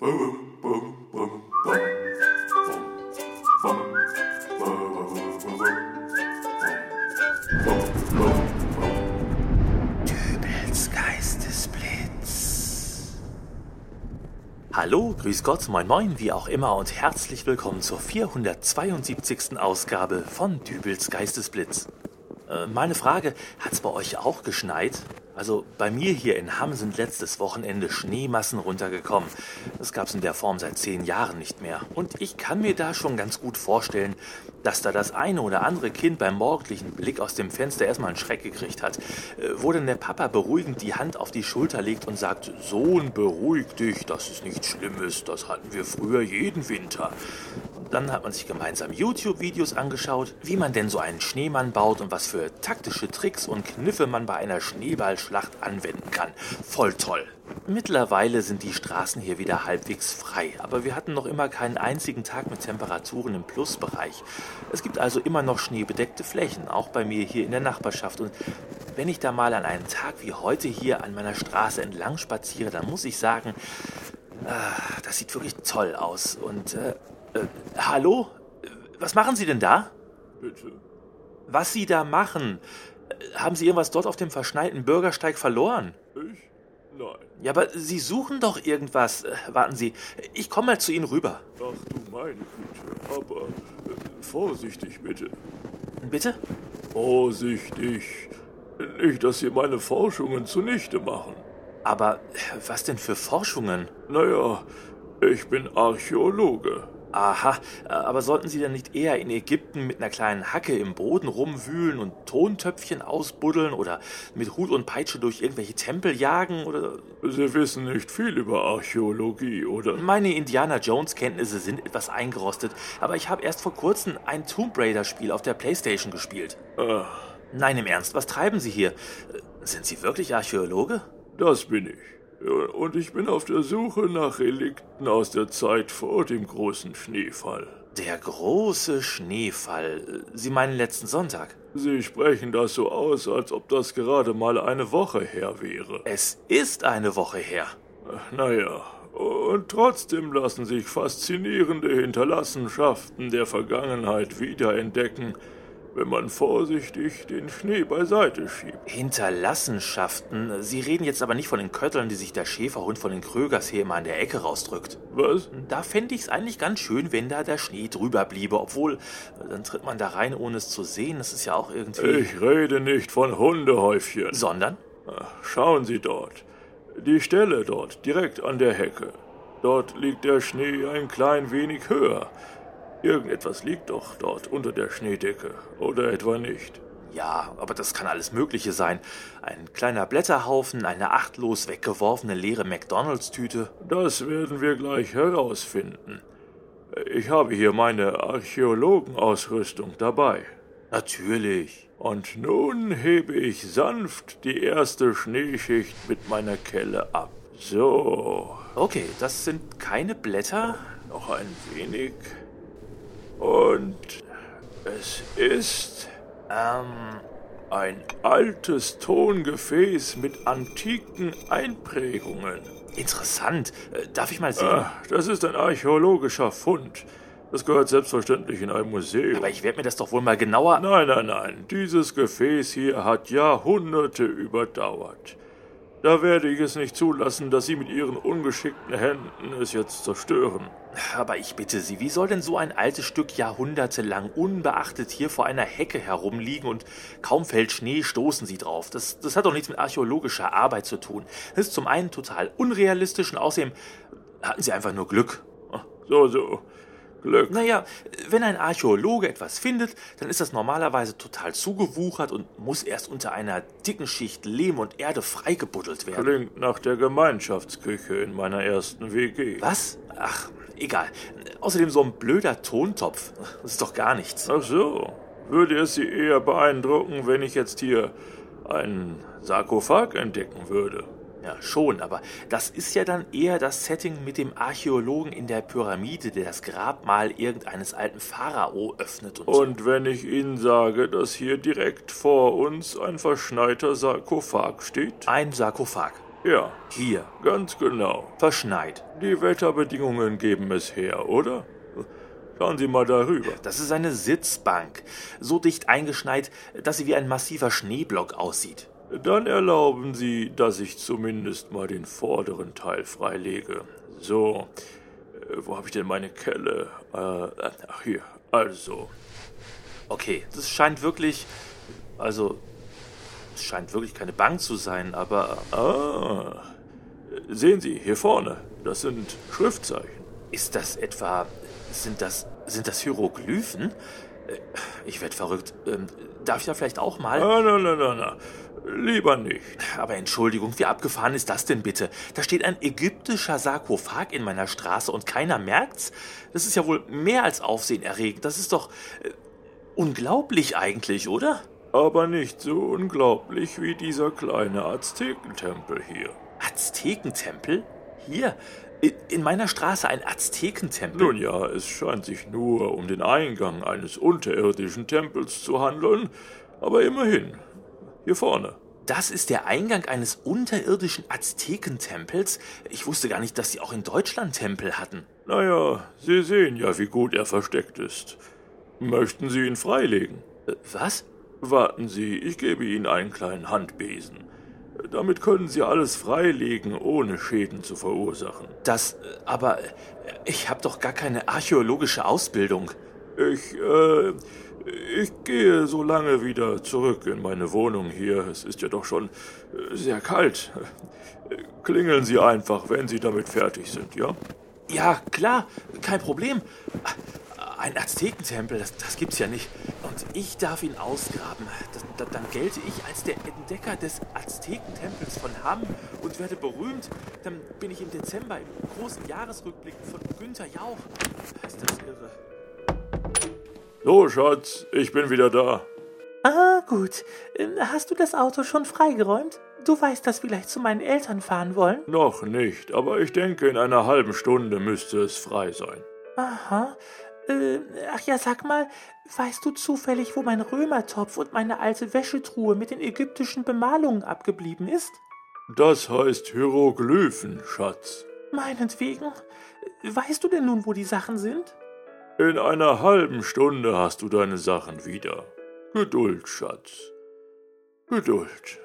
Dübels Geistesblitz. Hallo, grüß Gott, moin moin, wie auch immer und herzlich willkommen zur 472. Ausgabe von Dübels Geistesblitz. Äh, meine Frage, hat's bei euch auch geschneit? Also bei mir hier in Hamm sind letztes Wochenende Schneemassen runtergekommen. Das gab's in der Form seit zehn Jahren nicht mehr. Und ich kann mir da schon ganz gut vorstellen, dass da das eine oder andere Kind beim morgendlichen Blick aus dem Fenster erstmal einen Schreck gekriegt hat. Äh, wo denn der Papa beruhigend die Hand auf die Schulter legt und sagt, Sohn, beruhig dich, das ist nichts Schlimmes, das hatten wir früher jeden Winter. Dann hat man sich gemeinsam YouTube-Videos angeschaut, wie man denn so einen Schneemann baut und was für taktische Tricks und Kniffe man bei einer Schneeballschlacht anwenden kann. Voll toll. Mittlerweile sind die Straßen hier wieder halbwegs frei, aber wir hatten noch immer keinen einzigen Tag mit Temperaturen im Plusbereich. Es gibt also immer noch schneebedeckte Flächen, auch bei mir hier in der Nachbarschaft. Und wenn ich da mal an einem Tag wie heute hier an meiner Straße entlang spaziere, dann muss ich sagen, äh, das sieht wirklich toll aus. Und äh, äh, hallo? Was machen Sie denn da? Bitte. Was Sie da machen? Haben Sie irgendwas dort auf dem verschneiten Bürgersteig verloren? Ich? Nein. Ja, aber Sie suchen doch irgendwas. Äh, Warten Sie, ich komme mal zu Ihnen rüber. Ach du meine Güte. Aber äh, vorsichtig bitte. Bitte? Vorsichtig. Nicht, dass Sie meine Forschungen zunichte machen. Aber äh, was denn für Forschungen? Naja, ich bin Archäologe. Aha, äh, aber sollten Sie denn nicht eher in Ägypten mit einer kleinen Hacke im Boden rumwühlen und Tontöpfchen ausbuddeln oder mit Hut und Peitsche durch irgendwelche Tempel jagen oder... Sie wissen nicht viel über Archäologie, oder? Meine Indiana Jones Kenntnisse sind etwas eingerostet, aber ich habe erst vor kurzem ein Tomb Raider Spiel auf der Playstation gespielt. Ah, Nein, im Ernst, was treiben Sie hier? Äh, Sind Sie wirklich Archäologe? das bin ich. Und ich bin auf der Suche nach Relikten aus der Zeit vor dem großen Schneefall. Der große Schneefall. Sie meinen letzten Sonntag? Sie sprechen das so aus, als ob das gerade mal eine Woche her wäre. Es ist eine Woche her. Naja, und trotzdem lassen sich faszinierende Hinterlassenschaften der Vergangenheit wiederentdecken, wenn man vorsichtig den Schnee beiseite schiebt. Hinterlassenschaften. Sie reden jetzt aber nicht von den Kötteln, die sich der Schäferhund von den Krögers hier immer an der Ecke rausdrückt. Was? Da fände ich es eigentlich ganz schön, wenn da der Schnee drüber bliebe, obwohl, dann tritt man da rein, ohne es zu sehen. Das ist ja auch irgendwie. Ich rede nicht von Hundehäufchen. Sondern? Schauen Sie dort. Die Stelle dort, direkt an der Hecke. Dort liegt der Schnee ein klein wenig höher. Irgendetwas liegt doch dort unter der Schneedecke, oder etwa nicht? Ja, aber das kann alles Mögliche sein. Ein kleiner Blätterhaufen, eine achtlos weggeworfene leere McDonalds-Tüte. Das werden wir gleich herausfinden. Ich habe hier meine Archäologenausrüstung dabei. Natürlich. Und nun hebe ich sanft die erste Schneeschicht mit meiner Kelle ab. So, Okay, das sind keine Blätter. noch ein wenig. Und es ist Ähm, ein altes Tongefäß mit antiken Einprägungen. interessant. Äh, Darf ich mal sehen? Ah, das ist ein archäologischer Fund. Das gehört selbstverständlich in ein Museum. Aber ich werde mir das doch wohl mal genauer. Nein, nein, nein. Dieses Gefäß hier hat Jahrhunderte überdauert. Da werde ich es nicht zulassen, dass Sie mit Ihren ungeschickten Händen es jetzt zerstören. Aber ich bitte Sie, wie soll denn so ein altes Stück jahrhundertelang unbeachtet hier vor einer Hecke herumliegen und kaum fällt Schnee, stoßen Sie drauf? Das, das hat doch nichts mit archäologischer Arbeit zu tun. Das ist zum einen total unrealistisch und außerdem hatten Sie einfach nur Glück. So, so. Glück. Naja, wenn ein Archäologe etwas findet, dann ist das normalerweise total zugewuchert und muss erst unter einer dicken Schicht Lehm und Erde freigebuddelt werden. Klingt nach der Gemeinschaftsküche in meiner ersten WG. Was? Ach, egal. Außerdem so ein blöder Tontopf. Das ist doch gar nichts. Ach so. Würde es Sie eher beeindrucken, wenn ich jetzt hier einen Sarkophag entdecken würde? Ja, schon, aber das ist ja dann eher das Setting mit dem Archäologen in der Pyramide, der das Grabmal irgendeines alten Pharao öffnet und, Und wenn ich Ihnen sage, dass hier direkt vor uns ein verschneiter Sarkophag steht? ein Sarkophag. Ja, Hier, ganz genau. verschneit. Die Wetterbedingungen geben es her, oder? Schauen Sie mal darüber. Das ist eine Sitzbank. So dicht eingeschneit, dass sie wie ein massiver Schneeblock aussieht. Dann erlauben Sie, dass ich zumindest mal den vorderen Teil freilege. So, äh, wo habe ich denn meine Kelle? Äh, ach hier, also. Okay, das scheint wirklich. Also. Es scheint wirklich keine Bank zu sein, aber. Ah, sehen Sie, hier vorne, das sind Schriftzeichen. Ist das etwa. Sind das. Sind das Hieroglyphen? Äh, Ich werd verrückt. Ähm, darf ich da vielleicht auch mal? Ah, na, na, na, na, lieber nicht. Aber Entschuldigung, wie abgefahren ist das denn bitte? Da steht ein ägyptischer Sarkophag in meiner Straße und keiner merkt's? Das ist ja wohl mehr als aufsehenerregend. Das ist doch äh, unglaublich eigentlich, oder? Aber nicht so unglaublich wie dieser kleine Aztekentempel hier. Aztekentempel? Hier, in meiner Straße ein Aztekentempel? Nun ja, es scheint sich nur um den Eingang eines unterirdischen Tempels zu handeln, aber immerhin. Hier vorne. Das ist der Eingang eines unterirdischen Aztekentempels? Ich wusste gar nicht, dass sie auch in Deutschland Tempel hatten. Naja, Sie sehen ja, wie gut er versteckt ist. Möchten Sie ihn freilegen? Äh, was? Warten Sie, ich gebe Ihnen einen kleinen Handbesen. Damit können Sie alles freilegen, ohne Schäden zu verursachen. Das, äh, aber äh, ich habe doch gar keine archäologische Ausbildung. Ich, äh, ich gehe so lange wieder zurück in meine Wohnung hier. Es ist ja doch schon äh, sehr kalt. Klingeln Sie einfach, wenn Sie damit fertig sind, ja? Ja, klar, kein Problem. Ein Aztekentempel, das, das gibt's ja nicht. Und ich darf ihn ausgraben. Das, da, dann gelte ich als der Entdecker des Aztekentempels von Hamm und werde berühmt. Dann bin ich im Dezember im großen Jahresrückblick von Günther Jauch. Ist das irre? So, Schatz, ich bin wieder da. Ah, gut. Ähm, Hast du das Auto schon freigeräumt? Du weißt, dass wir gleich zu meinen Eltern fahren wollen? Noch nicht, aber ich denke, in einer halben Stunde müsste es frei sein. Aha. Äh, ach ja, sag mal, weißt du zufällig, wo mein Römertopf und meine alte Wäschetruhe mit den ägyptischen Bemalungen abgeblieben ist? Das heißt Hieroglyphen, Schatz. Meinetwegen. Weißt du denn nun, wo die Sachen sind? In einer halben Stunde hast du deine Sachen wieder. Geduld, Schatz. Geduld.